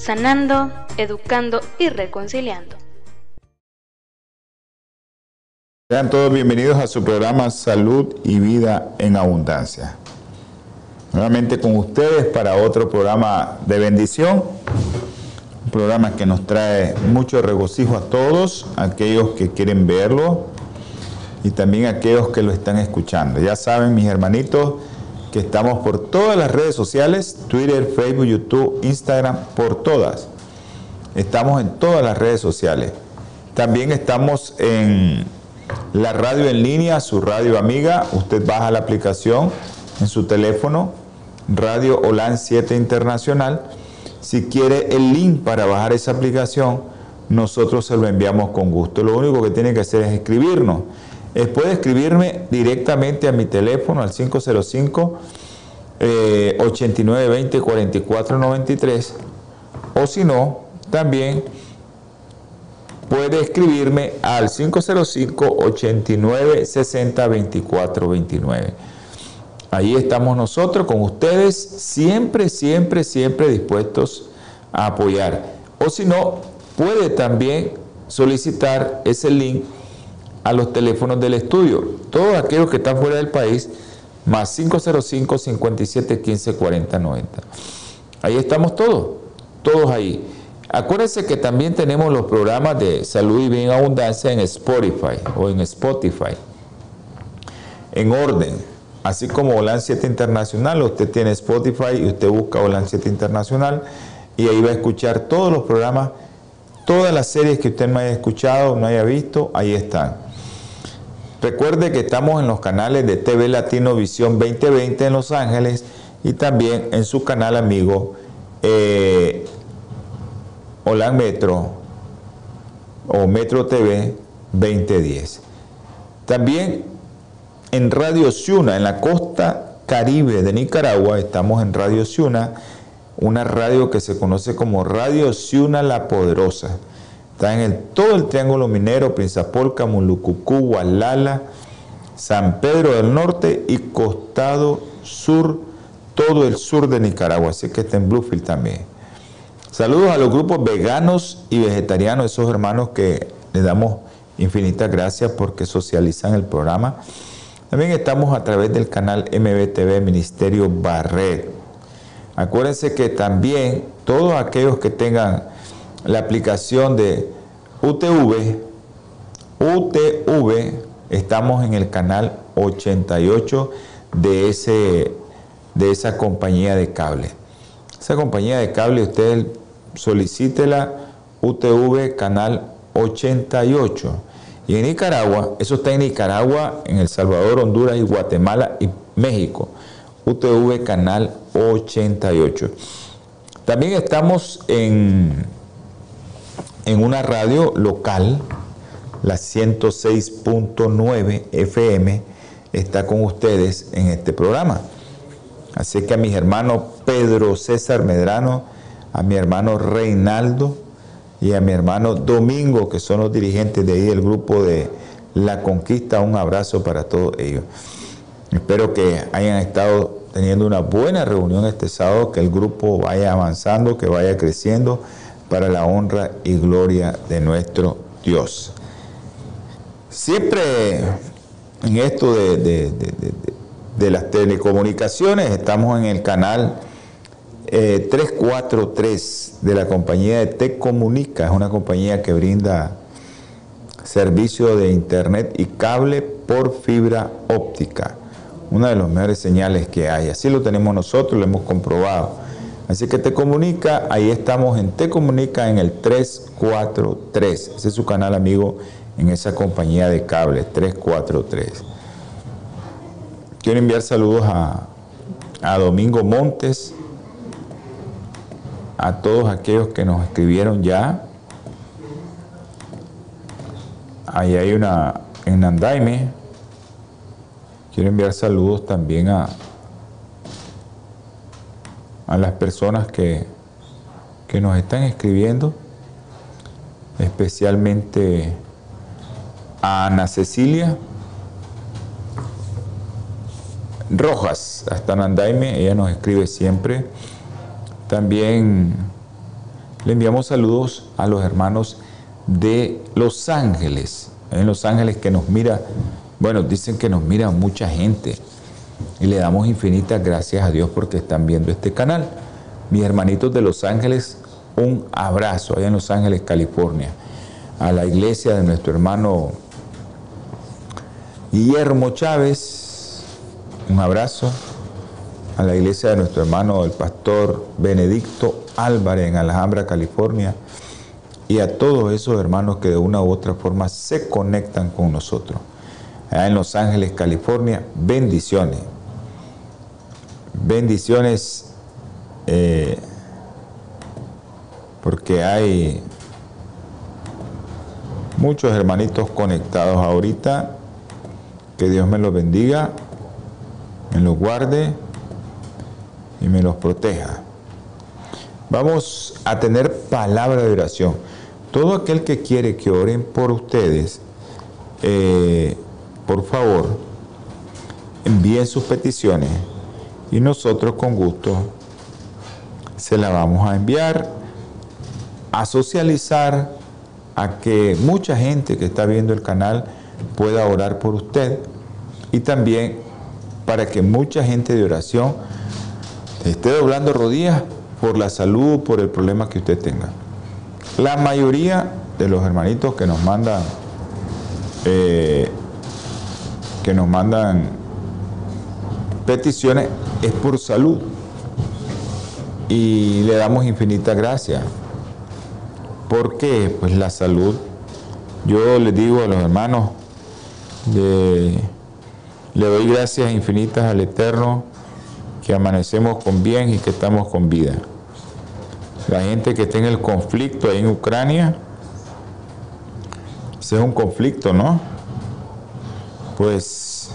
sanando, educando y reconciliando. Sean todos bienvenidos a su programa Salud y Vida en Abundancia. Nuevamente con ustedes para otro programa de bendición, un programa que nos trae mucho regocijo a todos, aquellos que quieren verlo y también aquellos que lo están escuchando. Ya saben, mis hermanitos, que estamos por todas las redes sociales, Twitter, Facebook, YouTube, Instagram, por todas. Estamos en todas las redes sociales. También estamos en la radio en línea, su radio amiga. Usted baja la aplicación en su teléfono, Radio OLAN 7 Internacional. Si quiere el link para bajar esa aplicación, nosotros se lo enviamos con gusto. Lo único que tiene que hacer es escribirnos puede escribirme directamente a mi teléfono al 505 8920 4493 o si no, también puede escribirme al 505 89 60 24 29. Ahí estamos nosotros con ustedes, siempre, siempre, siempre dispuestos a apoyar. O si no, puede también solicitar ese link a los teléfonos del estudio. Todos aquellos que están fuera del país, más 505 57 15 40 90. Ahí estamos todos, todos ahí. Acuérdense que también tenemos los programas de salud y bien abundancia en Spotify o en Spotify. En orden, así como Holan 7 Internacional, usted tiene Spotify y usted busca Holan 7 Internacional y ahí va a escuchar todos los programas, todas las series que usted no haya escuchado, no haya visto, ahí están. Recuerde que estamos en los canales de TV Latino Visión 2020 en Los Ángeles y también en su canal amigo eh, Metro o Metro TV 2010. También en Radio Ciuna, en la costa caribe de Nicaragua, estamos en Radio Ciuna, una radio que se conoce como Radio Ciuna La Poderosa. Está en el, todo el Triángulo Minero, Prinzapolca, Mulucucú, Gualala, San Pedro del Norte y Costado Sur, todo el sur de Nicaragua. Así que está en Bluefield también. Saludos a los grupos veganos y vegetarianos, esos hermanos que les damos infinitas gracias porque socializan el programa. También estamos a través del canal MBTV Ministerio Barret. Acuérdense que también todos aquellos que tengan la aplicación de UTV, UTV, estamos en el canal 88 de, ese, de esa compañía de cable. Esa compañía de cable, usted solicítela UTV canal 88. Y en Nicaragua, eso está en Nicaragua, en El Salvador, Honduras y Guatemala y México. UTV canal 88. También estamos en en una radio local, la 106.9 FM, está con ustedes en este programa. Así que a mis hermanos Pedro César Medrano, a mi hermano Reinaldo y a mi hermano Domingo, que son los dirigentes de ahí del grupo de La Conquista, un abrazo para todos ellos. Espero que hayan estado teniendo una buena reunión este sábado, que el grupo vaya avanzando, que vaya creciendo para la honra y gloria de nuestro Dios. Siempre en esto de, las telecomunicaciones estamos en el canal 343 eh, de la compañía de Tecomunica, es una compañía que brinda servicio de internet y cable por fibra óptica, una de las mejores señales que hay. Así lo tenemos nosotros, lo hemos comprobado. Así que te comunica, ahí estamos en Te Comunica en el 343. Ese es su canal amigo en esa compañía de cable, 343. Quiero enviar saludos a, a Domingo Montes, a todos aquellos que nos escribieron ya. Ahí hay una en Andaime. Quiero enviar saludos también a, a las personas que, que nos están escribiendo, especialmente a Ana Cecilia Rojas, hasta Nandaime, ella nos escribe siempre. También le enviamos saludos a los hermanos de Los Ángeles, en Los Ángeles que nos mira, bueno, dicen que nos mira mucha gente y le damos infinitas gracias a Dios porque están viendo este canal. Mis hermanitos de Los Ángeles, un abrazo allá en Los Ángeles, California, a la iglesia de nuestro hermano Guillermo Chávez, un abrazo a la iglesia de nuestro hermano el pastor Benedicto Álvarez en Alhambra, California, y a todos esos hermanos que de una u otra forma se conectan con nosotros. Allá en Los Ángeles, California, bendiciones. Bendiciones eh, porque hay muchos hermanitos conectados ahorita que Dios me los bendiga, me los guarde y me los proteja. Vamos a tener palabra de oración. Todo aquel que quiere que oren por ustedes, eh, por favor, envíen sus peticiones y nosotros con gusto se la vamos a enviar, a socializar, a que mucha gente que está viendo el canal pueda orar por usted y también para que mucha gente de oración esté doblando rodillas por la salud, por el problema que usted tenga. La mayoría de los hermanitos que nos mandan, eh, que nos mandan peticiones es por salud y le damos infinita gracia. Porque pues la salud, yo les digo a los hermanos, le doy gracias infinitas al Eterno que amanecemos con bien y que estamos con vida. La gente que está en el conflicto ahí en Ucrania, ese es un conflicto, ¿no? Pues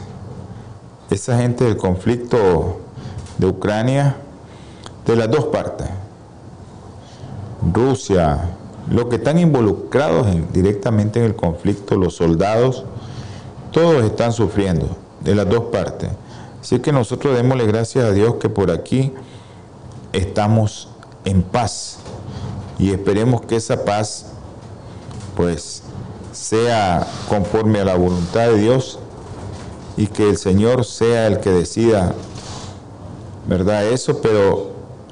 esa gente del conflicto de Ucrania, de las dos partes, Rusia, los que están involucrados directamente en el conflicto, los soldados, todos están sufriendo de las dos partes. Así que nosotros démosle gracias a Dios que por aquí estamos en paz y esperemos que esa paz pues sea conforme a la voluntad de Dios y que el Señor sea el que decida, ¿verdad? Eso, pero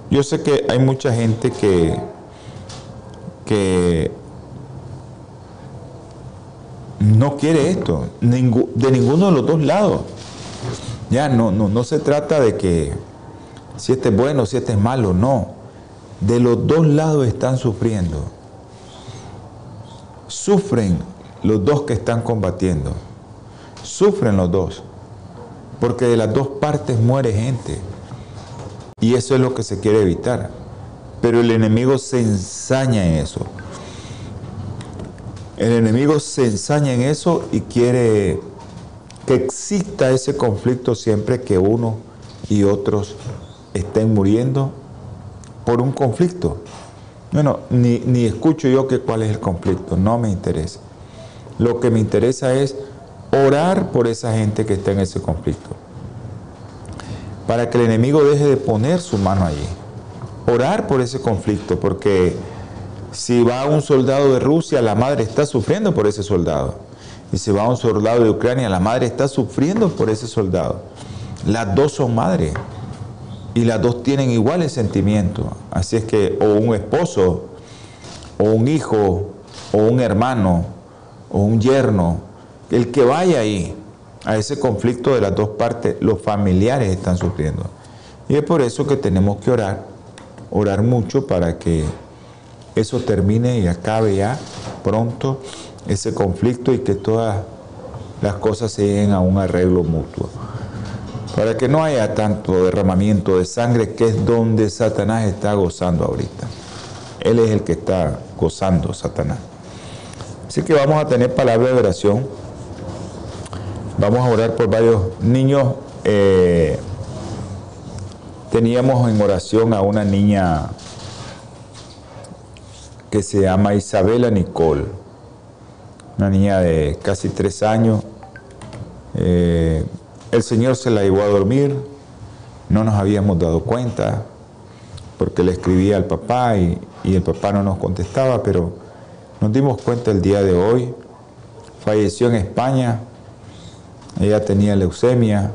yo sé que hay mucha gente que, que no quiere esto, de ninguno de los dos lados. Ya no, no, no se trata de que si este es bueno, si este es malo, no. De los dos lados están sufriendo. Sufren los dos que están combatiendo. Sufren los dos. Porque de las dos partes muere gente. Y eso es lo que se quiere evitar. Pero el enemigo se ensaña en eso. El enemigo se ensaña en eso y quiere que exista ese conflicto siempre que uno y otros estén muriendo por un conflicto. Bueno, ni, ni escucho yo cuál es el conflicto, no me interesa. Lo que me interesa es orar por esa gente que está en ese conflicto. Para que el enemigo deje de poner su mano allí. Orar por ese conflicto, porque si va un soldado de Rusia, la madre está sufriendo por ese soldado. Y si va un soldado de Ucrania, la madre está sufriendo por ese soldado. Las dos son madres y las dos tienen iguales sentimientos. Así es que o un esposo, o un hijo, o un hermano, o un yerno, el que vaya ahí a ese conflicto de las dos partes, los familiares están sufriendo. Y es por eso que tenemos que orar, orar mucho para que eso termine y acabe ya pronto ese conflicto y que todas las cosas se lleguen a un arreglo mutuo. Para que no haya tanto derramamiento de sangre, que es donde Satanás está gozando ahorita. Él es el que está gozando, Satanás. Así que vamos a tener palabra de oración. Vamos a orar por varios niños. Eh, teníamos en oración a una niña que se llama Isabela Nicole, una niña de casi tres años. Eh, el Señor se la llevó a dormir, no nos habíamos dado cuenta, porque le escribía al papá y, y el papá no nos contestaba, pero nos dimos cuenta el día de hoy, falleció en España, ella tenía leucemia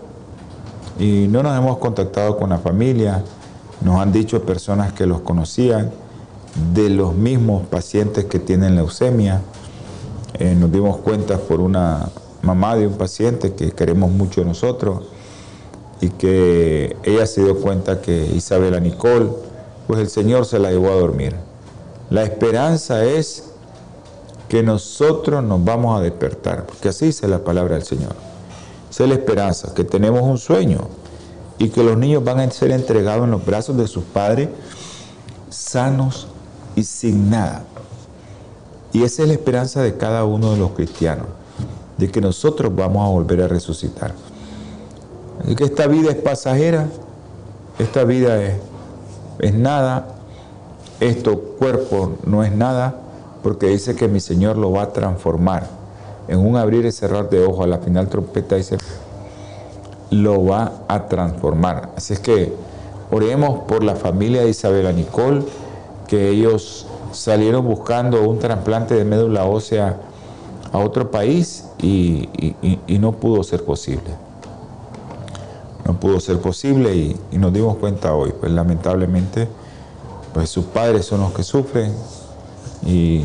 y no nos hemos contactado con la familia, nos han dicho personas que los conocían, de los mismos pacientes que tienen leucemia. Eh, nos dimos cuenta por una mamá de un paciente que queremos mucho nosotros y que ella se dio cuenta que Isabela Nicole, pues el Señor se la llevó a dormir. La esperanza es que nosotros nos vamos a despertar, porque así dice la palabra del Señor. Esa es la esperanza, que tenemos un sueño y que los niños van a ser entregados en los brazos de sus padres sanos y sin nada. Y esa es la esperanza de cada uno de los cristianos, de que nosotros vamos a volver a resucitar. Y que esta vida es pasajera, esta vida es, es nada, esto cuerpo no es nada, porque dice que mi Señor lo va a transformar. En un abrir y cerrar de ojos, a la final trompeta dice, lo va a transformar. Así es que oremos por la familia de Isabela Nicole, que ellos salieron buscando un trasplante de médula ósea a otro país y, no pudo ser posible. No pudo ser posible y, y, nos dimos cuenta hoy, pues lamentablemente, pues sus padres son los que sufren, y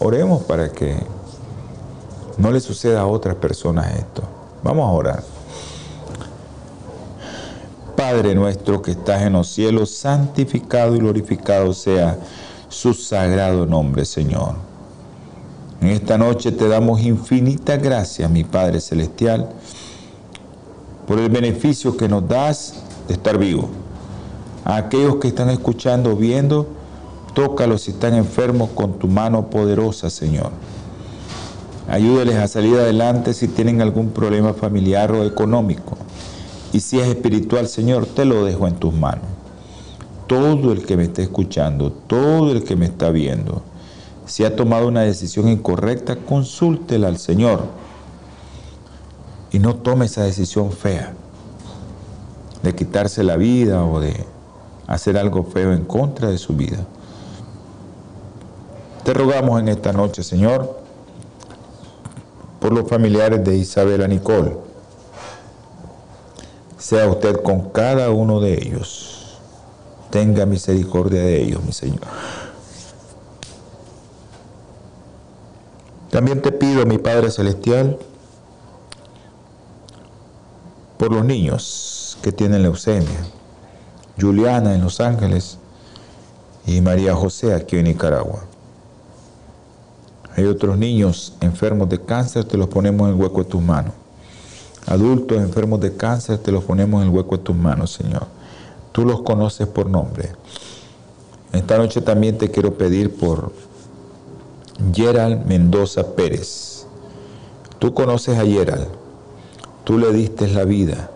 oremos para que no le suceda a otras personas esto. Vamos a orar. Padre nuestro que estás en los cielos, santificado y glorificado sea su sagrado nombre, Señor. En esta noche te damos infinita gracias, mi Padre Celestial, por el beneficio que nos das de estar vivos. A aquellos que están escuchando, viendo, Tócalos si están enfermos con tu mano poderosa, Señor. Ayúdales a salir adelante si tienen algún problema familiar o económico. Y si es espiritual, Señor, te lo dejo en tus manos. Todo el que me esté escuchando, todo el que me está viendo, si ha tomado una decisión incorrecta, consúltela al Señor. Y no tome esa decisión fea de quitarse la vida o de hacer algo feo en contra de su vida. Te rogamos en esta noche, Señor, por los familiares de Isabela Nicole. Sea usted con cada uno de ellos. Tenga misericordia de ellos, mi Señor. También te pido, mi Padre Celestial, por los niños que tienen leucemia, Juliana en Los Ángeles y María José aquí en Nicaragua. Hay otros niños enfermos de cáncer, te los ponemos en el hueco de tus manos. Adultos enfermos de cáncer, te los ponemos en el hueco de tus manos, Señor. Tú los conoces por nombre. Esta noche también te quiero pedir por Gerald Mendoza Pérez. Tú conoces a Gerald. Tú le diste la vida.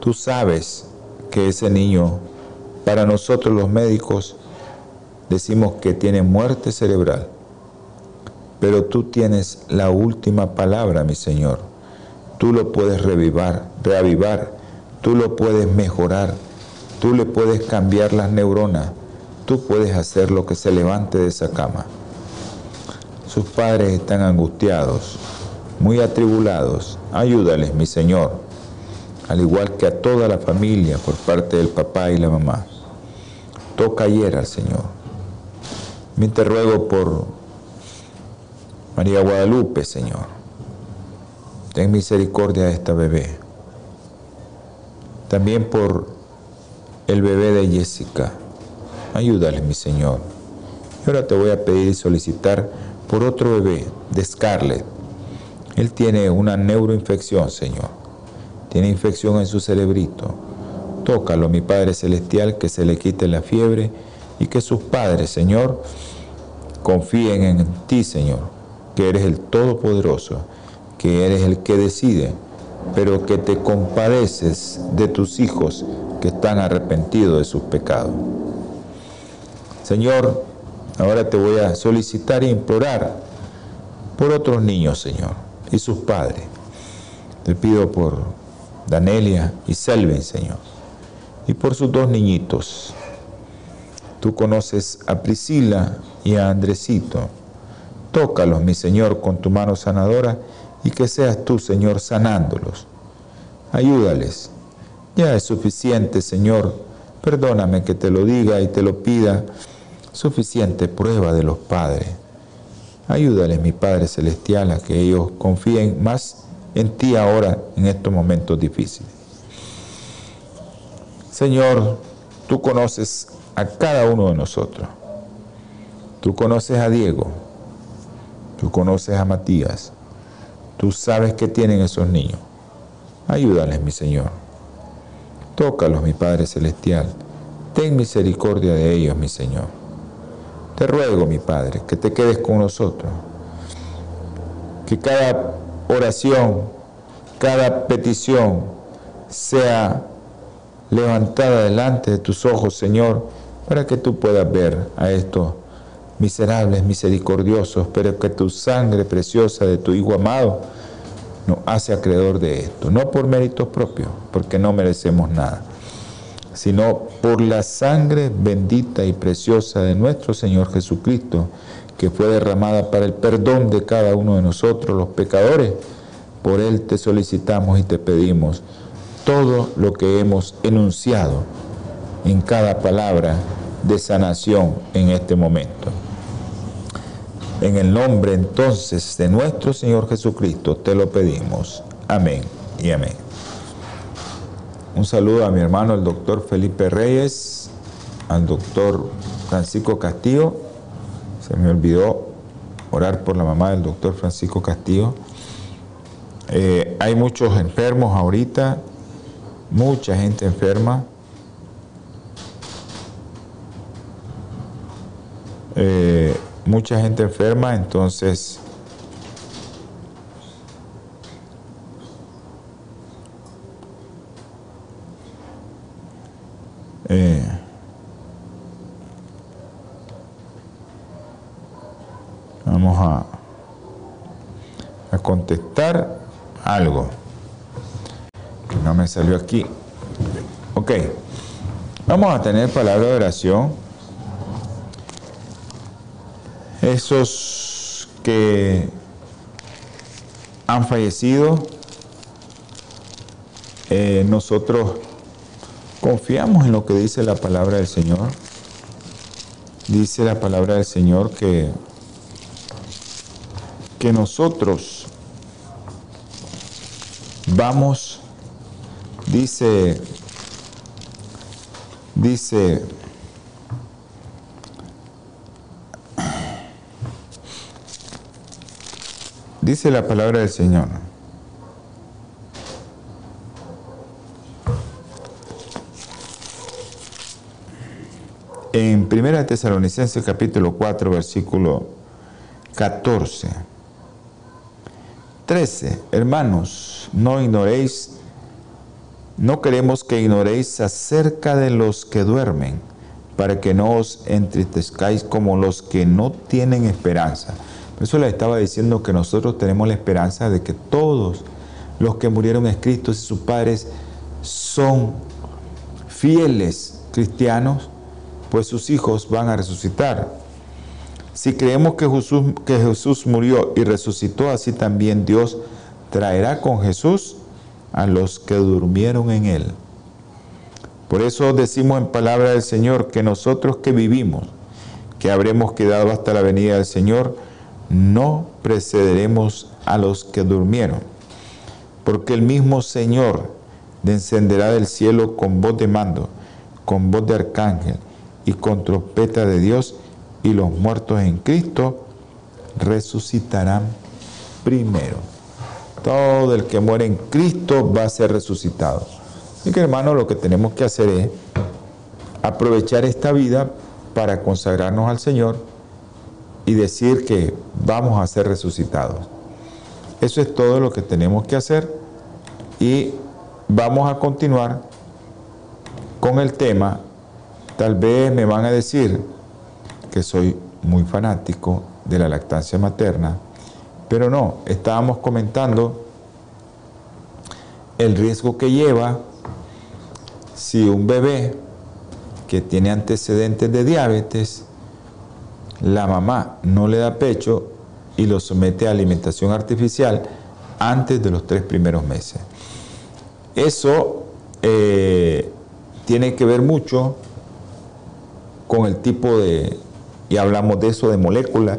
Tú sabes que ese niño, para nosotros los médicos, decimos que tiene muerte cerebral pero tú tienes la última palabra, mi Señor. Tú lo puedes revivar, reavivar, tú lo puedes mejorar, tú le puedes cambiar las neuronas, tú puedes hacer lo que se levante de esa cama. Sus padres están angustiados, muy atribulados. Ayúdales, mi Señor, al igual que a toda la familia por parte del papá y la mamá. Toca ayer al Señor. Me te ruego por María Guadalupe, Señor, ten misericordia de esta bebé. También por el bebé de Jessica. Ayúdale, mi Señor. Y ahora te voy a pedir y solicitar por otro bebé, de Scarlett. Él tiene una neuroinfección, Señor. Tiene infección en su cerebrito. Tócalo, mi Padre Celestial, que se le quite la fiebre y que sus padres, Señor, confíen en ti, Señor, que eres el Todopoderoso, que eres el que decide, pero que te compadeces de tus hijos que están arrepentidos de sus pecados. Señor, ahora te voy a solicitar e implorar por otros niños, Señor, y sus padres. Te pido por Danelia y Selvin, Señor, y por sus dos niñitos. Tú conoces a Priscila y a Andresito. Tócalos, mi Señor, con tu mano sanadora y que seas tú, Señor, sanándolos. Ayúdales. Ya es suficiente, Señor. Perdóname que te lo diga y te lo pida. Suficiente prueba de los padres. Ayúdales, mi Padre Celestial, a que ellos confíen más en ti ahora, en estos momentos difíciles. Señor, tú conoces a cada uno de nosotros. Tú conoces a Diego, tú conoces a Matías, tú sabes que tienen esos niños. Ayúdales, mi Señor. Tócalos, mi Padre Celestial. Ten misericordia de ellos, mi Señor. Te ruego, mi Padre, que te quedes con nosotros. Que cada oración, cada petición sea levantada delante de tus ojos, Señor, para que tú puedas ver a estos miserables, misericordiosos, pero que tu sangre preciosa de tu Hijo amado nos hace acreedor de esto, no por méritos propios, porque no merecemos nada, sino por la sangre bendita y preciosa de nuestro Señor Jesucristo, que fue derramada para el perdón de cada uno de nosotros, los pecadores. Por Él te solicitamos y te pedimos todo lo que hemos enunciado en cada palabra de sanación en este momento. En el nombre entonces de nuestro Señor Jesucristo te lo pedimos. Amén y amén. Un saludo a mi hermano el doctor Felipe Reyes, al doctor Francisco Castillo. Se me olvidó orar por la mamá del doctor Francisco Castillo. Eh, hay muchos enfermos ahorita, mucha gente enferma. Eh, mucha gente enferma, entonces eh, vamos a, a contestar algo. Que no me salió aquí. Ok, vamos a tener palabra de oración esos que han fallecido, eh, nosotros confiamos en lo que dice la palabra del Señor. Dice la palabra del Señor que, que nosotros vamos, dice, dice Dice la palabra del Señor. En 1 Tesalonicenses capítulo 4 versículo 14. 13. Hermanos, no ignoréis, no queremos que ignoréis acerca de los que duermen, para que no os entristezcáis como los que no tienen esperanza. Eso le estaba diciendo que nosotros tenemos la esperanza de que todos los que murieron en Cristo y sus padres son fieles cristianos, pues sus hijos van a resucitar. Si creemos que Jesús, que Jesús murió y resucitó, así también Dios traerá con Jesús a los que durmieron en él. Por eso decimos en palabra del Señor que nosotros que vivimos, que habremos quedado hasta la venida del Señor, no precederemos a los que durmieron, porque el mismo Señor descenderá del cielo con voz de mando, con voz de arcángel y con trompeta de Dios, y los muertos en Cristo resucitarán primero. Todo el que muere en Cristo va a ser resucitado. Así que hermano, lo que tenemos que hacer es aprovechar esta vida para consagrarnos al Señor y decir que vamos a ser resucitados. Eso es todo lo que tenemos que hacer y vamos a continuar con el tema. Tal vez me van a decir que soy muy fanático de la lactancia materna, pero no, estábamos comentando el riesgo que lleva si un bebé que tiene antecedentes de diabetes, la mamá no le da pecho y lo somete a alimentación artificial antes de los tres primeros meses. Eso eh, tiene que ver mucho con el tipo de, y hablamos de eso, de molécula.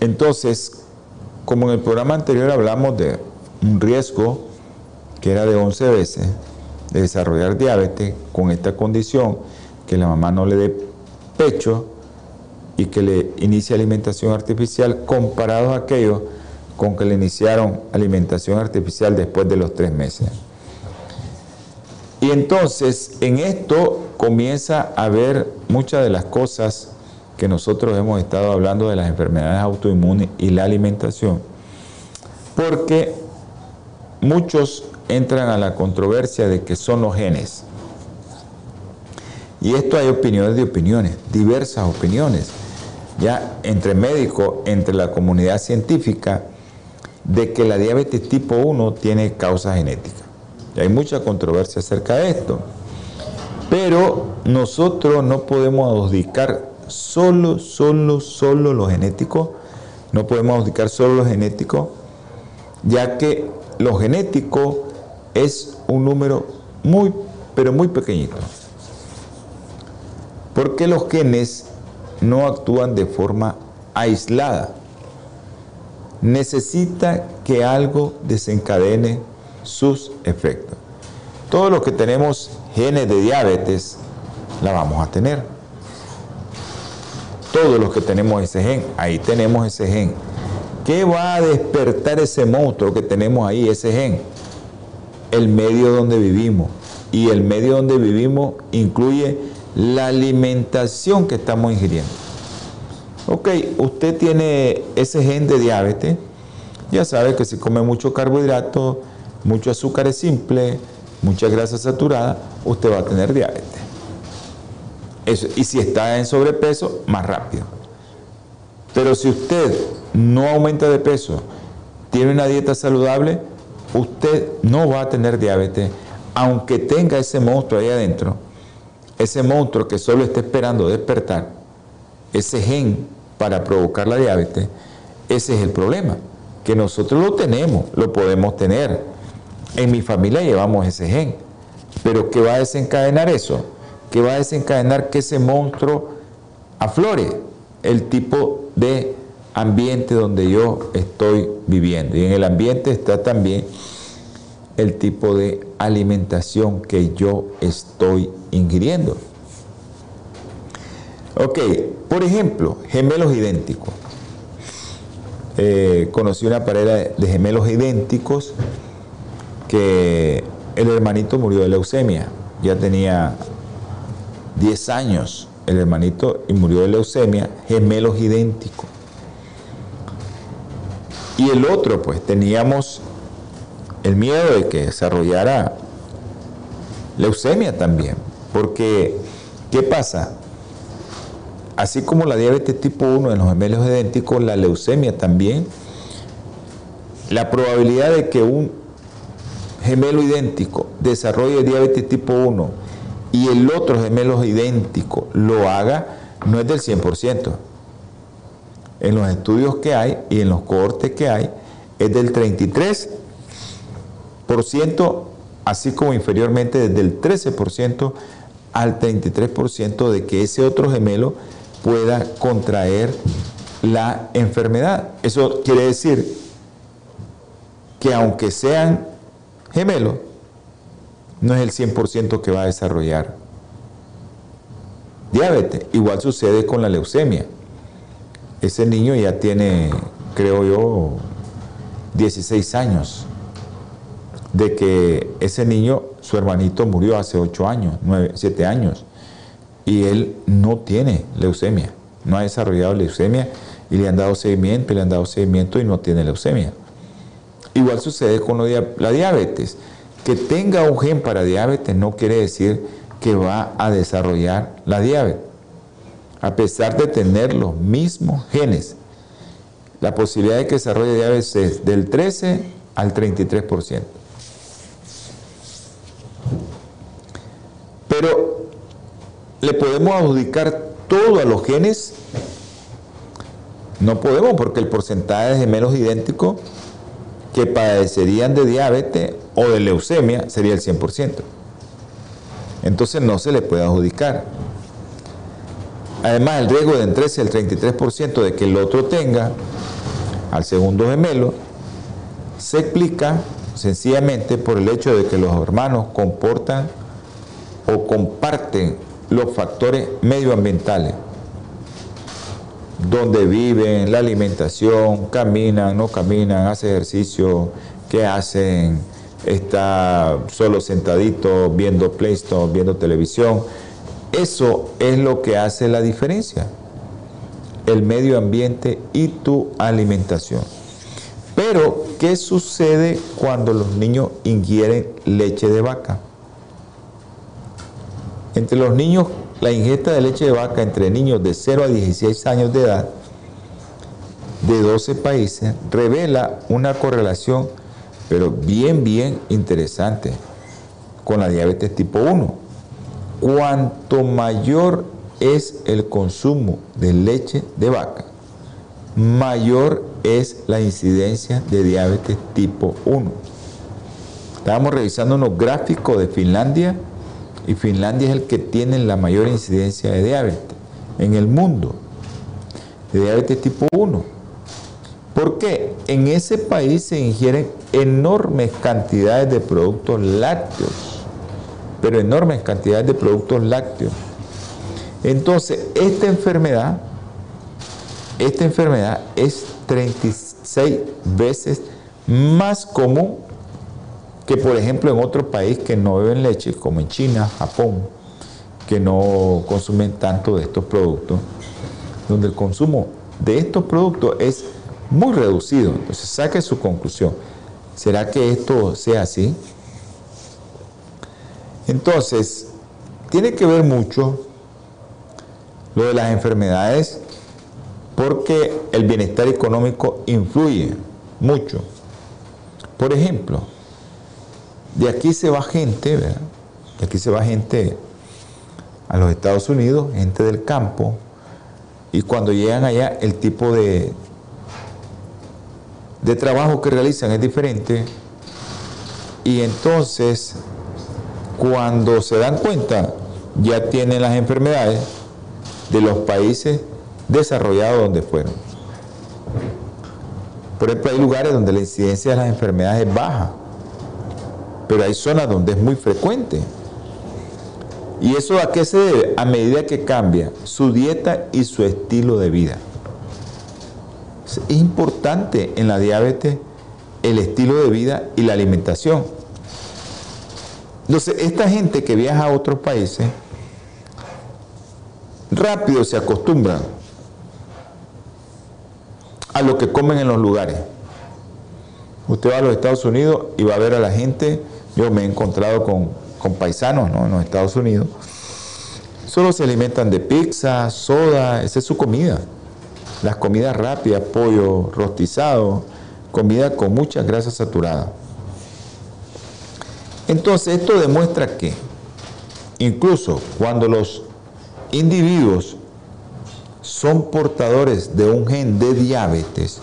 Entonces, como en el programa anterior hablamos de un riesgo que era de 11 veces de desarrollar diabetes con esta condición, que la mamá no le dé pecho y que le inicie alimentación artificial, comparados a aquellos con que le iniciaron alimentación artificial después de los tres meses. Y entonces en esto comienza a ver muchas de las cosas que nosotros hemos estado hablando de las enfermedades autoinmunes y la alimentación, porque muchos entran a la controversia de que son los genes. Y esto hay opiniones de opiniones, diversas opiniones, ya entre médicos, entre la comunidad científica, de que la diabetes tipo 1 tiene causa genética. Y hay mucha controversia acerca de esto. Pero nosotros no podemos adjudicar solo, solo, solo lo genético. No podemos adjudicar solo lo genético, ya que lo genético es un número muy, pero muy pequeñito. Porque los genes no actúan de forma aislada. Necesita que algo desencadene sus efectos. Todos los que tenemos genes de diabetes, la vamos a tener. Todos los que tenemos ese gen, ahí tenemos ese gen. ¿Qué va a despertar ese monstruo que tenemos ahí, ese gen? El medio donde vivimos. Y el medio donde vivimos incluye la alimentación que estamos ingiriendo. Ok, usted tiene ese gen de diabetes, ya sabe que si come mucho carbohidrato, mucho azúcar simple, mucha grasa saturada, usted va a tener diabetes. Y si está en sobrepeso, más rápido. Pero si usted no aumenta de peso, tiene una dieta saludable, usted no va a tener diabetes, aunque tenga ese monstruo ahí adentro, ese monstruo que solo está esperando despertar, ese gen para provocar la diabetes, ese es el problema, que nosotros lo tenemos, lo podemos tener en mi familia llevamos ese gen. Pero ¿qué va a desencadenar eso? ¿Qué va a desencadenar que ese monstruo aflore? El tipo de ambiente donde yo estoy viviendo. Y en el ambiente está también el tipo de alimentación que yo estoy ingiriendo. Ok, por ejemplo, gemelos idénticos. Eh, conocí una pareja de gemelos idénticos que el hermanito murió de leucemia. Ya tenía 10 años el hermanito y murió de leucemia, gemelos idénticos. Y el otro, pues teníamos el miedo de que desarrollara leucemia también. Porque, ¿qué pasa? Así como la diabetes tipo 1 en los gemelos idénticos, la leucemia también, la probabilidad de que un gemelo idéntico desarrolle diabetes tipo 1 y el otro gemelo idéntico lo haga, no es del 100%. En los estudios que hay y en los cohortes que hay, es del 33%, así como inferiormente desde el 13% al 33% de que ese otro gemelo pueda contraer la enfermedad. Eso quiere decir que aunque sean gemelo, no es el 100% que va a desarrollar diabetes. Igual sucede con la leucemia. Ese niño ya tiene, creo yo, 16 años de que ese niño su hermanito murió hace 8 años, 9, 7 años, y él no tiene leucemia, no ha desarrollado leucemia y le han dado seguimiento, y le han dado seguimiento y no tiene leucemia. Igual sucede con la diabetes. Que tenga un gen para diabetes no quiere decir que va a desarrollar la diabetes. A pesar de tener los mismos genes, la posibilidad de que desarrolle diabetes es del 13 al 33%. Pero le podemos adjudicar todo a los genes. No podemos porque el porcentaje de gemelos idénticos que padecerían de diabetes o de leucemia sería el 100%. Entonces no se le puede adjudicar. Además, el riesgo de entre el 33% de que el otro tenga al segundo gemelo se explica sencillamente por el hecho de que los hermanos comportan o comparten los factores medioambientales, donde viven, la alimentación, caminan, no caminan, hacen ejercicio, qué hacen, está solo sentadito viendo PlayStation, viendo televisión. Eso es lo que hace la diferencia, el medio ambiente y tu alimentación. Pero, ¿qué sucede cuando los niños ingieren leche de vaca? Entre los niños, la ingesta de leche de vaca entre niños de 0 a 16 años de edad de 12 países revela una correlación, pero bien, bien interesante, con la diabetes tipo 1. Cuanto mayor es el consumo de leche de vaca, mayor es la incidencia de diabetes tipo 1. Estábamos revisando unos gráficos de Finlandia y Finlandia es el que tiene la mayor incidencia de diabetes en el mundo, de diabetes tipo 1. ¿Por qué? En ese país se ingieren enormes cantidades de productos lácteos, pero enormes cantidades de productos lácteos. Entonces, esta enfermedad, esta enfermedad es 36 veces más común que por ejemplo en otro país que no beben leche, como en China, Japón, que no consumen tanto de estos productos, donde el consumo de estos productos es muy reducido. Entonces saque su conclusión. ¿Será que esto sea así? Entonces, tiene que ver mucho lo de las enfermedades porque el bienestar económico influye mucho. Por ejemplo, de aquí se va gente, ¿verdad? De aquí se va gente a los Estados Unidos, gente del campo, y cuando llegan allá el tipo de, de trabajo que realizan es diferente, y entonces cuando se dan cuenta ya tienen las enfermedades de los países desarrollados donde fueron. Por ejemplo, hay lugares donde la incidencia de las enfermedades es baja pero hay zonas donde es muy frecuente. ¿Y eso a qué se debe? A medida que cambia su dieta y su estilo de vida. Es importante en la diabetes el estilo de vida y la alimentación. Entonces, esta gente que viaja a otros países, rápido se acostumbra a lo que comen en los lugares. Usted va a los Estados Unidos y va a ver a la gente yo me he encontrado con, paisanos en los Estados Unidos. Solo se alimentan de pizza, soda, esa es su comida. Las comidas rápidas, pollo rostizado, comida con mucha grasa saturada. Entonces esto demuestra que incluso cuando los individuos son portadores de un gen de diabetes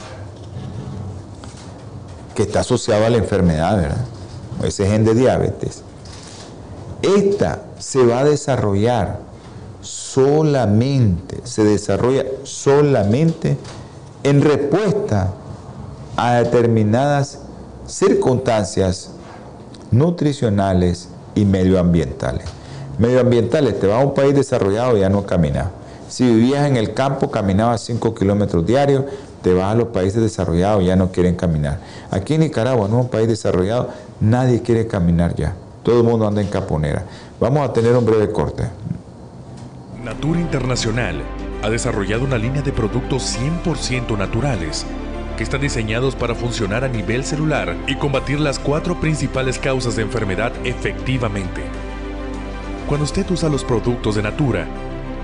que está asociado a la enfermedad, ¿verdad? Ese gen de diabetes, esta se va a desarrollar solamente, se desarrolla solamente en respuesta a determinadas circunstancias nutricionales y medioambientales. Medioambientales, te vas a un país desarrollado y ya no caminas. Si vivías en el campo, caminabas 5 kilómetros diarios, te vas a los países desarrollados, ya no quieren caminar. Aquí en Nicaragua, no es un país desarrollado, nadie quiere caminar ya. todo el mundo anda en caponera. Vamos a tener un breve corte. Natura Internacional ha desarrollado una línea de productos 100% naturales que están diseñados para funcionar a nivel celular y combatir las cuatro principales causas de enfermedad efectivamente. Cuando usted usa los productos de Natura,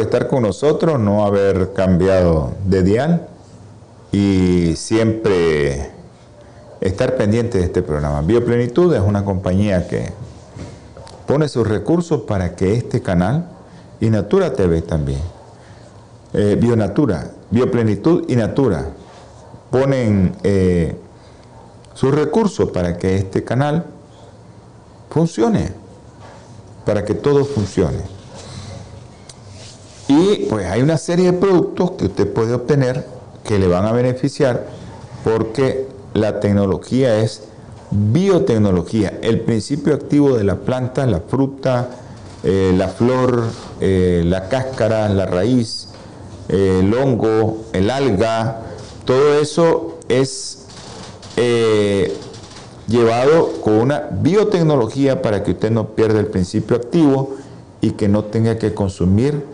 Estar con nosotros, no haber cambiado de dial y siempre estar pendiente de este programa. Bioplenitud es una compañía que pone sus recursos para que este canal y Natura TV también, eh, Bionatura, Bioplenitud y Natura ponen eh, sus recursos para que este canal funcione, para que todo funcione. Y pues hay una serie de productos que usted puede obtener que le van a beneficiar porque la tecnología es biotecnología. El principio activo de la planta, la fruta, eh, la flor, eh, la cáscara, la raíz, eh, el hongo, el alga, todo eso es llevado con una biotecnología para que usted no pierda el principio activo y que no tenga que consumir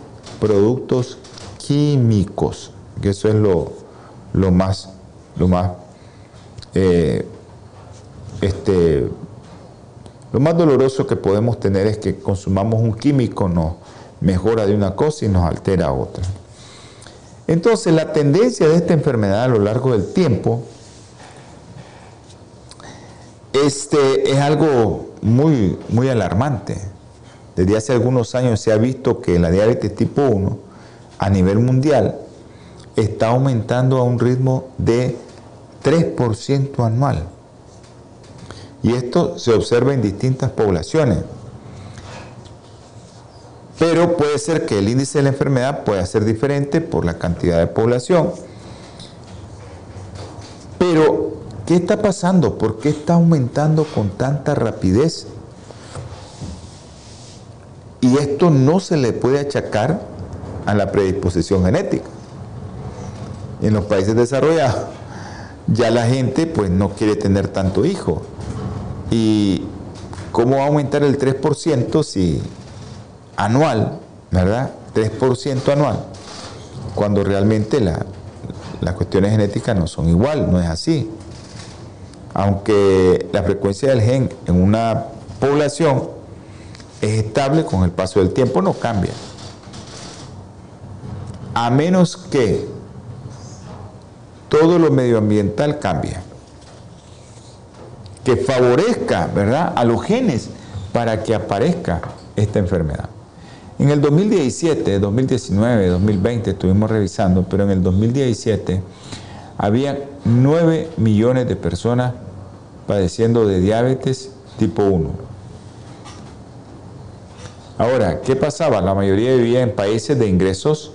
productos químicos, que eso es lo, lo más, lo más eh, este, lo más doloroso que podemos tener es que consumamos un químico, nos mejora de una cosa y nos altera otra. Entonces, la tendencia de esta enfermedad a lo largo del tiempo este, es algo muy, muy alarmante. Desde hace algunos años se ha visto que la diabetes tipo 1 a nivel mundial está aumentando a un ritmo de 3% anual. Y esto se observa en distintas poblaciones. Pero puede ser que el índice de la enfermedad pueda ser diferente por la cantidad de población. Pero, ¿qué está pasando? ¿Por qué está aumentando con tanta rapidez? Y esto no se le puede achacar a la predisposición genética. En los países desarrollados ya la gente pues no quiere tener tanto hijo. ¿Y cómo va a aumentar el 3% si anual, ¿verdad? 3% anual, cuando realmente las cuestiones genéticas no son igual, no es así. Aunque la frecuencia del gen en una población es estable con el paso del tiempo, no cambia. A menos que todo lo medioambiental cambia. Que favorezca, ¿verdad?, a los genes para que aparezca esta enfermedad. En el 2017, 2019, 2020 estuvimos revisando, pero en el 2017 había 9 millones de personas padeciendo de diabetes tipo 1. Ahora, ¿qué pasaba? La mayoría vivía en países de ingresos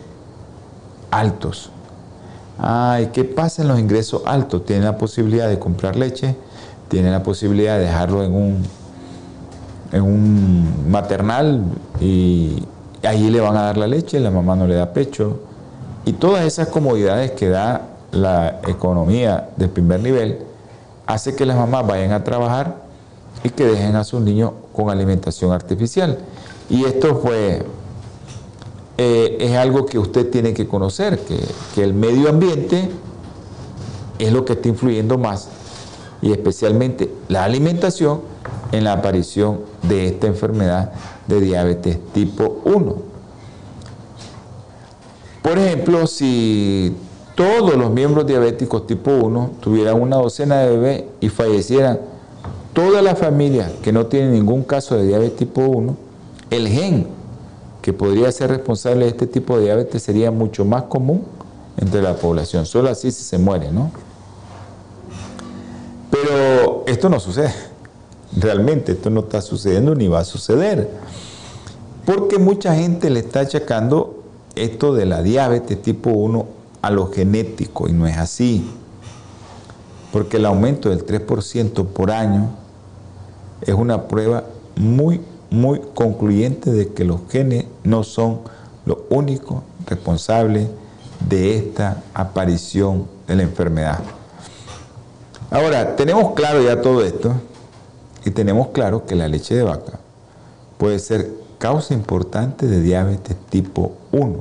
altos. Ay, ¿qué pasa en los ingresos altos? Tienen la posibilidad de comprar leche, tienen la posibilidad de dejarlo en un, en un maternal y ahí le van a dar la leche, la mamá no le da pecho. Y todas esas comodidades que da la economía de primer nivel hace que las mamás vayan a trabajar y que dejen a sus niños con alimentación artificial. Y esto fue eh, es algo que usted tiene que conocer, que, el medio ambiente es lo que está influyendo más y especialmente la alimentación en la aparición de esta enfermedad de diabetes tipo 1. Por ejemplo, si todos los miembros diabéticos tipo 1 tuvieran una docena de bebés y fallecieran toda la familia que no tiene ningún caso de diabetes tipo 1, el gen que podría ser responsable de este tipo de diabetes sería mucho más común entre la población. Solo así se muere, ¿no? Pero esto no sucede. Realmente esto no está sucediendo ni va a suceder. Porque mucha gente le está achacando esto de la diabetes tipo 1 a lo genético y no es así. Porque el aumento del 3% por año es una prueba muy, muy concluyente de que los genes no son lo único responsable de esta aparición de la enfermedad. Ahora, tenemos claro ya todo esto y tenemos claro que la leche de vaca puede ser causa importante de diabetes tipo 1.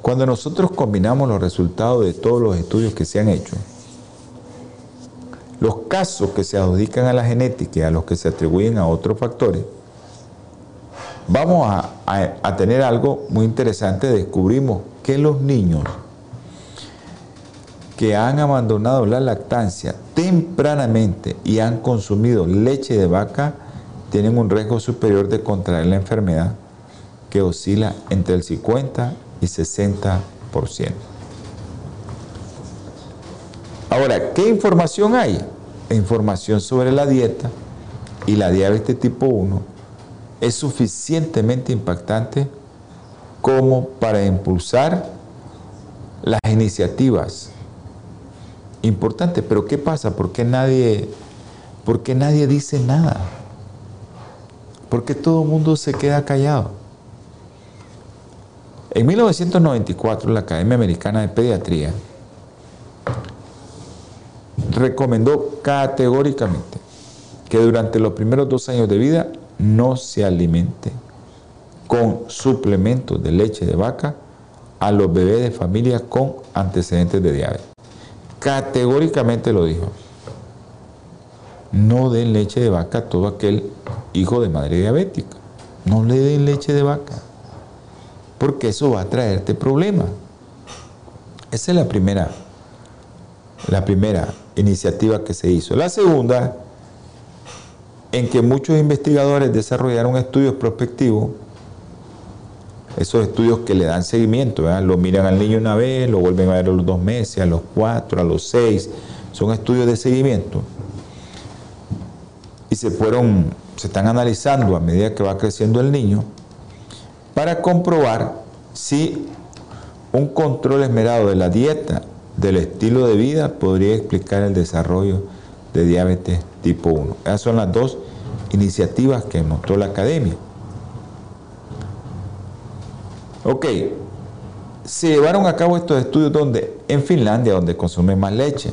Cuando nosotros combinamos los resultados de todos los estudios que se han hecho, los casos que se adjudican a la genética y a los que se atribuyen a otros factores, vamos a, tener algo muy interesante. Descubrimos que los niños que han abandonado la lactancia tempranamente y han consumido leche de vaca tienen un riesgo superior de contraer la enfermedad que oscila entre el 50 y 60%. Ahora, ¿qué información hay? Información sobre la dieta y la diabetes tipo 1 es suficientemente impactante como para impulsar las iniciativas importantes. Pero ¿qué pasa? ¿Por qué nadie, por qué nadie dice nada? ¿Por qué todo el mundo se queda callado? En 1994 la Academia Americana de Pediatría recomendó categóricamente que durante los primeros dos años de vida no se alimente con suplementos de leche de vaca a los bebés de familia con antecedentes de diabetes. Categóricamente lo dijo. No den leche de vaca a todo aquel hijo de madre diabética. No le den leche de vaca. Porque eso va a traerte problemas. Esa es la primera, la primera iniciativa que se hizo. La segunda en que muchos investigadores desarrollaron estudios prospectivos, esos estudios que le dan seguimiento, lo miran al niño una vez, lo vuelven a ver a los dos meses, a los cuatro, a los seis, son estudios de seguimiento. Y se fueron, se están analizando a medida que va creciendo el niño para comprobar si un control esmerado de la dieta, del estilo de vida, podría explicar el desarrollo de diabetes tipo 1. Esas son las dos iniciativas que mostró la academia. Ok, se llevaron a cabo estos estudios donde, en Finlandia, donde consume más leche.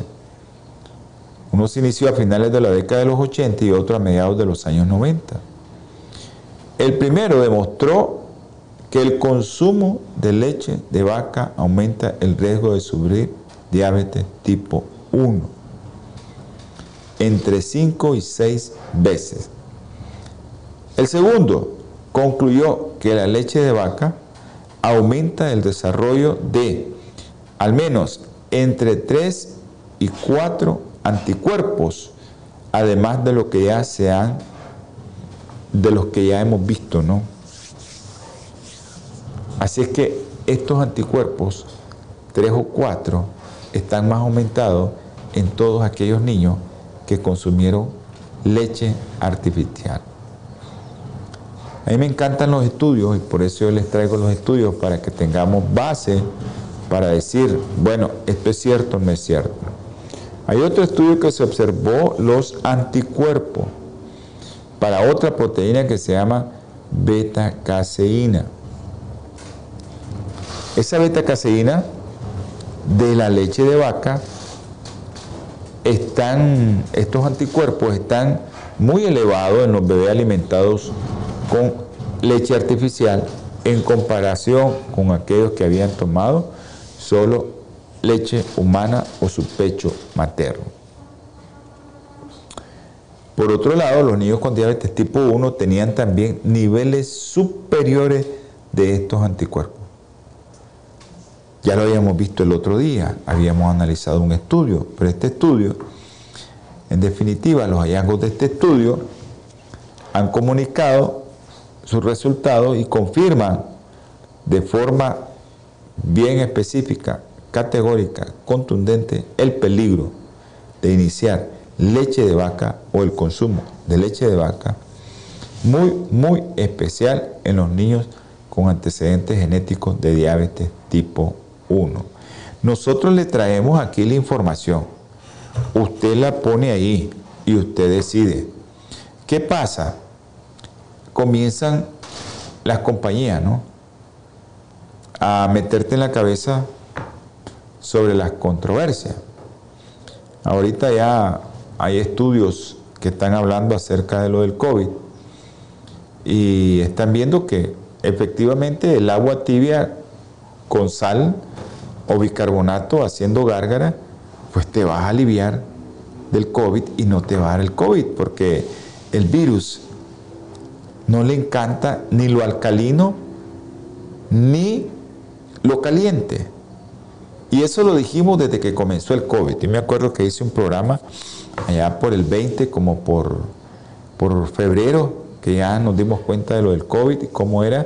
Uno se inició a finales de la década de los 80 y otro a mediados de los años 90. El primero demostró que el consumo de leche de vaca aumenta el riesgo de sufrir diabetes tipo 1 entre 5 y 6 veces. El segundo concluyó que la leche de vaca aumenta el desarrollo de al menos entre 3 y 4 anticuerpos, además de lo que ya se han de los que ya hemos visto, ¿no? Así es que estos anticuerpos, 3 o 4, están más aumentados en todos aquellos niños que consumieron leche artificial. A mí me encantan los estudios y por eso les traigo los estudios para que tengamos base para decir, bueno, esto es cierto o no es cierto. Hay otro estudio que se observó los anticuerpos para otra proteína que se llama beta-caseína. Esa beta-caseína de la leche de vaca están, estos anticuerpos están muy elevados en los bebés alimentados con leche artificial en comparación con aquellos que habían tomado solo leche humana o su pecho materno. Por otro lado, los niños con diabetes tipo 1 tenían también niveles superiores de estos anticuerpos. Ya lo habíamos visto el otro día, habíamos analizado un estudio, pero este estudio, en definitiva, los hallazgos de este estudio han comunicado sus resultados y confirman de forma bien específica, categórica, contundente, el peligro de iniciar leche de vaca o el consumo de leche de vaca muy, muy especial en los niños con antecedentes genéticos de diabetes tipo 1. Nosotros le traemos aquí la información. Usted la pone ahí y usted decide. ¿Qué pasa? Comienzan las compañías, ¿no? A meterte en la cabeza sobre las controversias. Ahorita ya hay estudios que están hablando acerca de lo del COVID y están viendo que efectivamente el agua tibia con sal o bicarbonato haciendo gárgara, pues te vas a aliviar del COVID y no te va a dar el COVID, porque el virus no le encanta ni lo alcalino ni lo caliente. Y eso lo dijimos desde que comenzó el COVID. Yo me acuerdo que hice un programa allá por el 20, como por, por febrero, que ya nos dimos cuenta de lo del COVID y cómo era.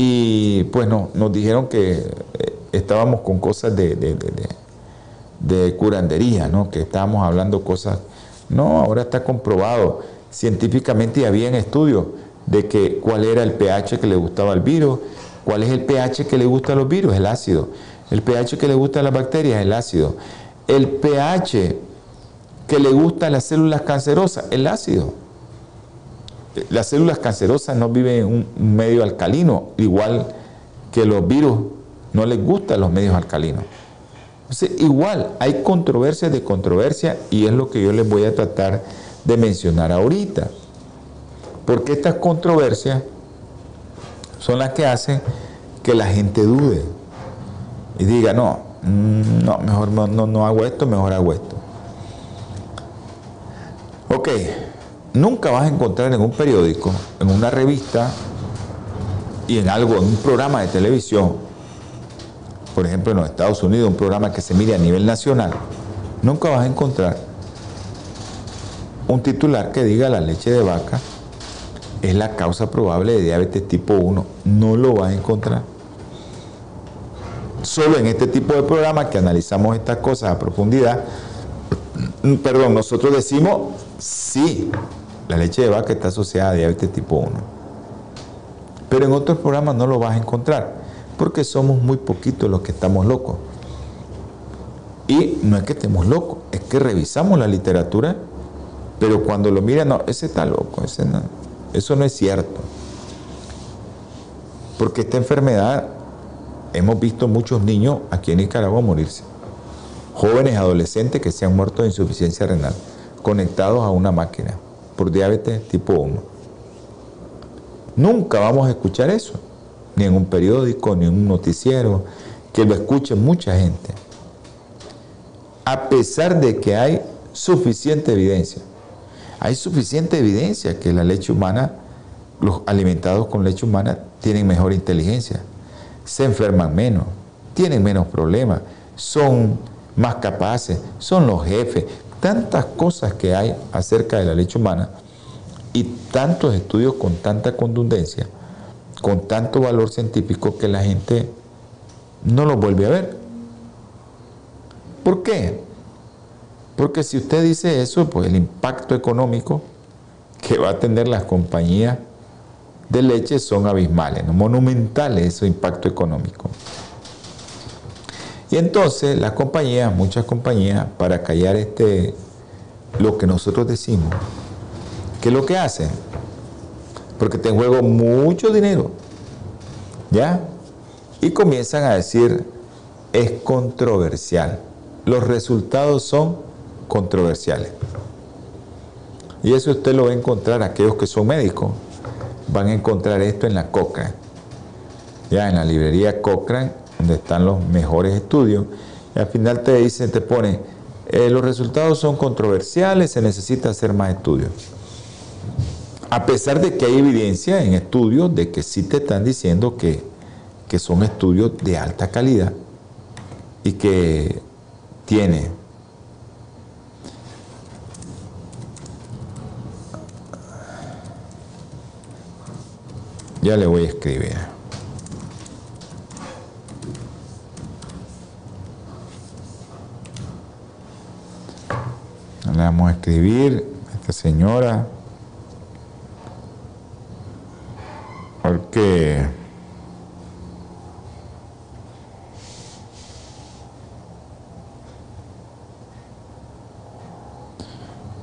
Y pues no, nos dijeron que eh, estábamos con cosas de, de, curandería, ¿no? que estábamos hablando cosas. No, ahora está comprobado científicamente y había estudios de que cuál era el pH que le gustaba al virus, cuál es el pH que le gusta a los virus, el ácido. El pH que le gusta a las bacterias, el ácido. El pH que le gusta a las células cancerosas, el ácido. Las células cancerosas no viven en un medio alcalino, igual que los virus no les gustan los medios alcalinos. Entonces, igual, hay controversias de controversia y es lo que yo les voy a tratar de mencionar ahorita. Porque estas controversias son las que hacen que la gente dude y diga, no, mm, no, mejor no, no, hago esto, mejor hago esto. Ok, nunca vas a encontrar en un periódico, en una revista y en algo, en un programa de televisión, por ejemplo en los Estados Unidos, un programa que se mide a nivel nacional, nunca vas a encontrar un titular que diga la leche de vaca es la causa probable de diabetes tipo 1. No lo vas a encontrar solo en este tipo de programas que analizamos estas cosas a profundidad, perdón, nosotros decimos sí, la leche de vaca está asociada a diabetes tipo 1. Pero en otros programas no lo vas a encontrar, porque somos muy poquitos los que estamos locos. Y no es que estemos locos, es que revisamos la literatura, pero cuando lo miran, no, ese está loco, ese eso no es cierto. Porque esta enfermedad hemos visto muchos niños aquí en Nicaragua morirse. Jóvenes adolescentes que se han muerto de insuficiencia renal, conectados a una máquina por diabetes tipo 1. Nunca vamos a escuchar eso, ni en un periódico, ni en un noticiero, que lo escuche mucha gente. A pesar de que hay suficiente evidencia. Hay suficiente evidencia que la leche humana, los alimentados con leche humana, tienen mejor inteligencia se enferman menos, tienen menos problemas, son más capaces, son los jefes, tantas cosas que hay acerca de la leche humana y tantos estudios con tanta contundencia, con tanto valor científico que la gente no los vuelve a ver. ¿Por qué? Porque si usted dice eso, pues el impacto económico que va a tener las compañías de leche son abismales, monumentales su impacto económico. Y entonces las compañías, muchas compañías, para callar este, lo que nosotros decimos, ¿qué es lo que hacen? Porque te juego mucho dinero, ¿ya? Y comienzan a decir, es controversial. Los resultados son controversiales. Y eso usted lo va a encontrar aquellos que son médicos van a encontrar esto en la Cochrane. Ya en la librería Cochrane, donde están los mejores estudios, y al final te dice, te pone, eh, los resultados son controversiales, se necesita hacer más estudios. A pesar de que hay evidencia en estudios de que sí te están diciendo que, que son estudios de alta calidad y que tiene Ya le voy a escribir. Le vamos a escribir a esta señora porque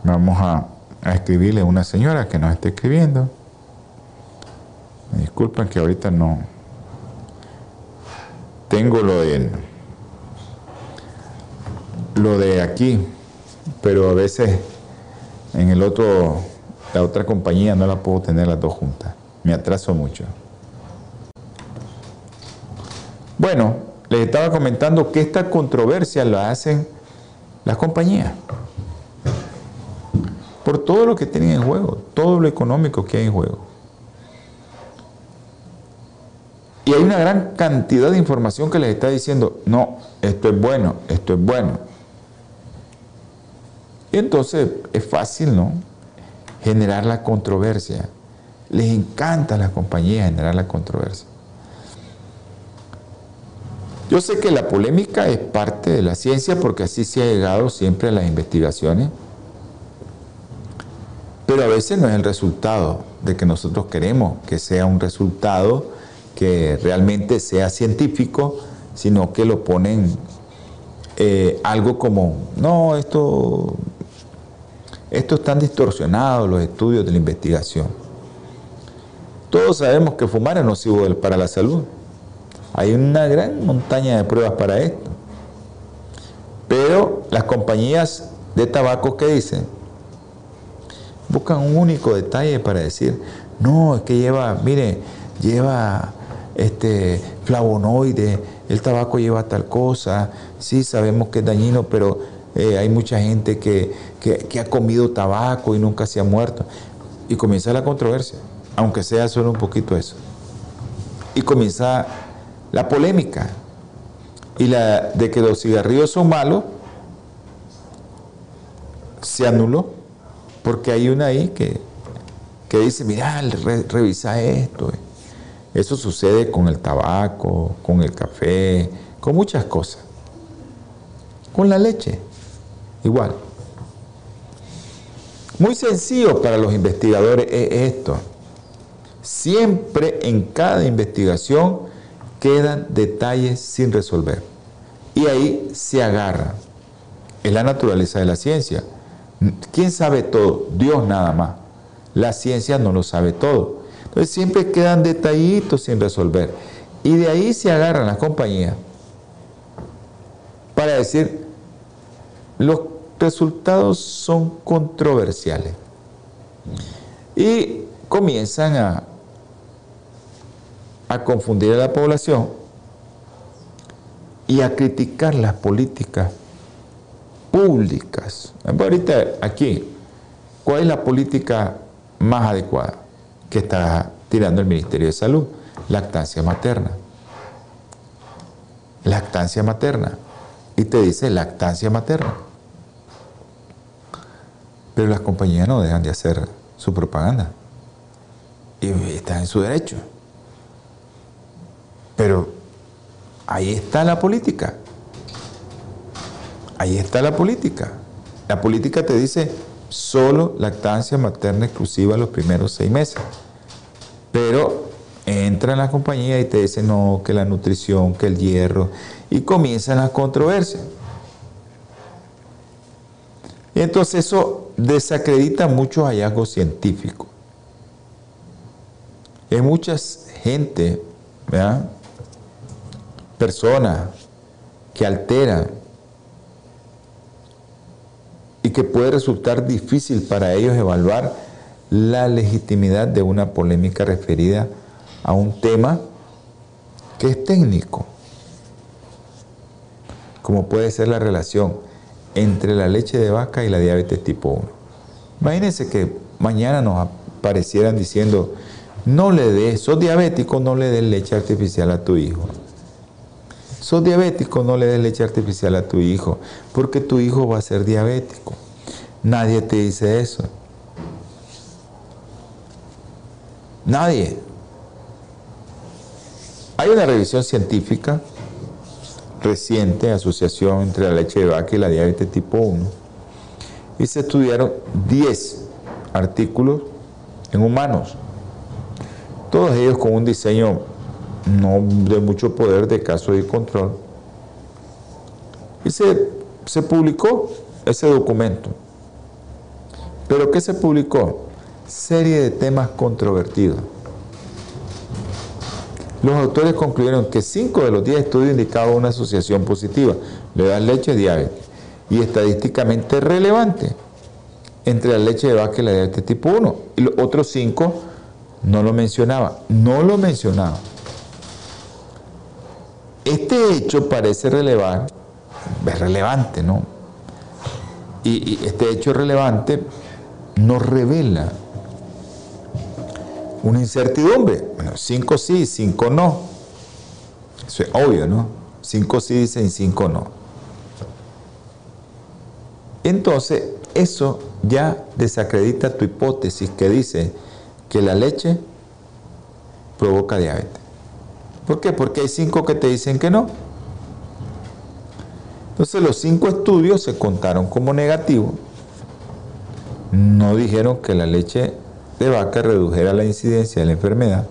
vamos a, a escribirle a una señora que nos está escribiendo. Me disculpen que ahorita no tengo lo de lo de aquí, pero a veces en el otro la otra compañía no la puedo tener las dos juntas. Me atraso mucho. Bueno, les estaba comentando que esta controversia la hacen las compañías. Por todo lo que tienen en juego, todo lo económico que hay en juego. Y hay una gran cantidad de información que les está diciendo, no, esto es bueno, esto es bueno. Entonces es fácil, ¿no? generar la controversia. Les encanta a las compañías generar la controversia. Yo sé que la polémica es parte de la ciencia porque así se ha llegado siempre a las investigaciones, pero a veces no es el resultado de que nosotros queremos que sea un resultado que realmente sea científico, sino que lo ponen eh, algo como, no, esto estos están distorsionados los estudios de la investigación. Todos sabemos que fumar es nocivo para la salud. Hay una gran montaña de pruebas para esto. Pero las compañías de tabaco, ¿qué dicen? Buscan un único detalle para decir, no, es que lleva, mire, lleva este flavonoide, el tabaco lleva tal cosa, sí sabemos que es dañino, pero eh, hay mucha gente que, ha comido tabaco y nunca se ha muerto. Y comienza la controversia, aunque sea solo un poquito eso. Y comienza la polémica. Y la de que los cigarrillos son malos, se anuló. Porque hay una ahí que, dice, mira, revisa esto. Eso sucede con el tabaco, con el café, con muchas cosas. Con la leche igual. Muy sencillo para los investigadores es esto. Siempre en cada investigación quedan detalles sin resolver. Y ahí se agarra. Es la naturaleza de la ciencia. ¿Quién sabe todo? Dios nada más. La ciencia no lo sabe todo. Entonces siempre quedan detallitos sin resolver. Y de ahí se agarran las compañías para decir, los resultados son controversiales y comienzan a, a confundir a la población y a criticar las políticas públicas. Ahorita aquí, ¿cuál es la política más adecuada que está tirando el Ministerio de Salud? Lactancia materna. Lactancia materna. Y te dice lactancia materna. Pero las compañías no dejan de hacer su propaganda. Y están en su derecho. Pero ahí está la política. Ahí está la política. La política te dice solo lactancia materna exclusiva los primeros seis meses. Pero entra en la compañía y te dice no, que la nutrición, que el hierro, y comienzan las controversias. Y entonces eso desacredita muchos hallazgos científicos. Hay mucha gente, personas que alteran y que puede resultar difícil para ellos evaluar la legitimidad de una polémica referida a un tema que es técnico, como puede ser la relación entre la leche de vaca y la diabetes tipo 1. Imagínense que mañana nos aparecieran diciendo, no le des, sos diabético, no le des leche artificial a tu hijo. Sos diabético, no le des leche artificial a tu hijo, porque tu hijo va a ser diabético. Nadie te dice eso. Nadie. Hay una revisión científica reciente asociación entre la leche de vaca y la diabetes tipo 1 y se estudiaron 10 artículos en humanos. todos ellos con un diseño no de mucho poder de caso de control. Y se, se publicó ese documento. ¿Pero qué se publicó? Serie de temas controvertidos. Los autores concluyeron que 5 de los 10 estudios indicaban una asociación positiva, le dan leche diabetes, y estadísticamente relevante entre la leche de vaca y la diabetes tipo 1. Y los otros 5 no lo mencionaba, no lo mencionaba. Este hecho parece relevar, es relevante, ¿no? Y, este hecho relevante nos revela una incertidumbre. Bueno, 5 sí, 5 no. Eso es obvio, ¿no? 5 sí dicen 5 no. Entonces, eso ya desacredita tu hipótesis que dice que la leche provoca diabetes. ¿Por qué? Porque hay cinco que te dicen que no. Entonces los cinco estudios se contaron como negativos. No dijeron que la leche de vaca redujera la incidencia de la enfermedad.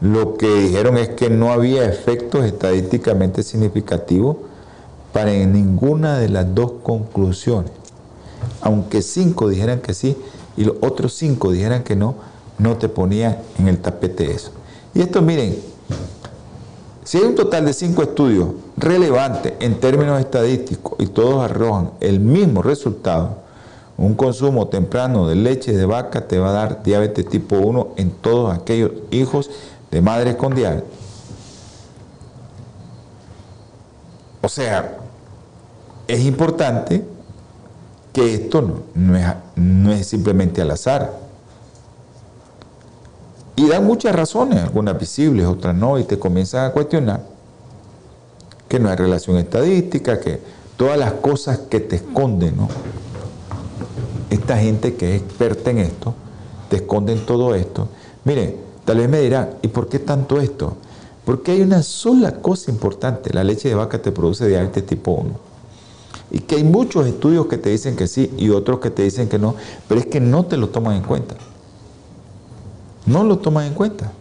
Lo que dijeron es que no había efectos estadísticamente significativos para ninguna de las dos conclusiones. Aunque cinco dijeran que sí y los otros cinco dijeran que no, no te ponían en el tapete eso. Y esto, miren, si hay un total de cinco estudios relevantes en términos estadísticos y todos arrojan el mismo resultado, un consumo temprano de leche de vaca te va a dar diabetes tipo 1 en todos aquellos hijos de madres con diabetes. O sea, es importante que esto no, es, no es simplemente al azar. Y dan muchas razones, algunas visibles, otras no, y te comienzan a cuestionar que no hay relación estadística, que todas las cosas que te esconden, ¿no? Esta gente que es experta en esto, te esconden todo esto. Mire, tal vez me dirán, ¿y por qué tanto esto? Porque hay una sola cosa importante, la leche de vaca te produce diabetes tipo 1. Y que hay muchos estudios que te dicen que sí y otros que te dicen que no, pero es que no te lo toman en cuenta. No lo toman en cuenta.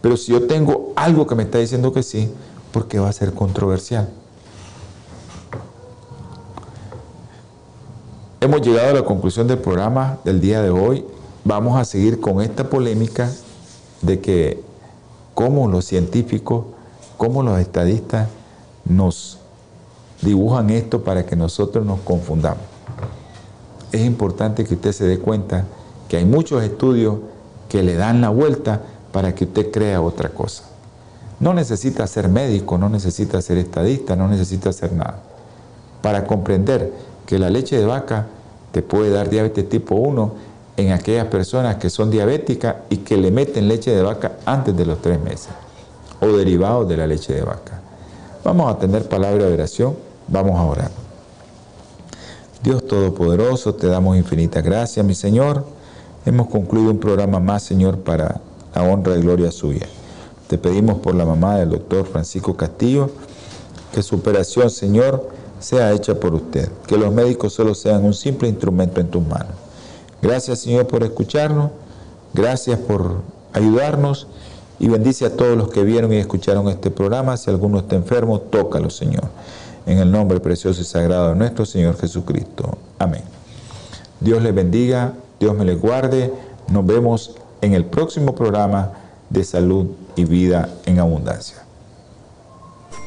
Pero si yo tengo algo que me está diciendo que sí, ¿por qué va a ser controversial? Hemos llegado a la conclusión del programa del día de hoy. Vamos a seguir con esta polémica de que cómo los científicos, cómo los estadistas nos dibujan esto para que nosotros nos confundamos. Es importante que usted se dé cuenta que hay muchos estudios que le dan la vuelta para que usted crea otra cosa. No necesita ser médico, no necesita ser estadista, no necesita hacer nada. Para comprender que la leche de vaca te puede dar diabetes tipo 1 en aquellas personas que son diabéticas y que le meten leche de vaca antes de los tres meses o derivados de la leche de vaca. Vamos a tener palabra de oración, vamos a orar. Dios Todopoderoso, te damos infinita gracia, mi Señor Hemos concluido un programa más, Señor, para la honra y gloria suya. Te pedimos por la mamá del doctor Francisco Castillo, que su operación, Señor, sea hecha por usted, que los médicos solo sean un simple instrumento en tus manos. Gracias, Señor, por escucharnos, gracias por ayudarnos y bendice a todos los que vieron y escucharon este programa. Si alguno está enfermo, tócalo, Señor. En el nombre precioso y sagrado de nuestro Señor Jesucristo. Amén. Dios le bendiga Dios me les guarde. Nos vemos en el próximo programa de Salud y Vida en Abundancia.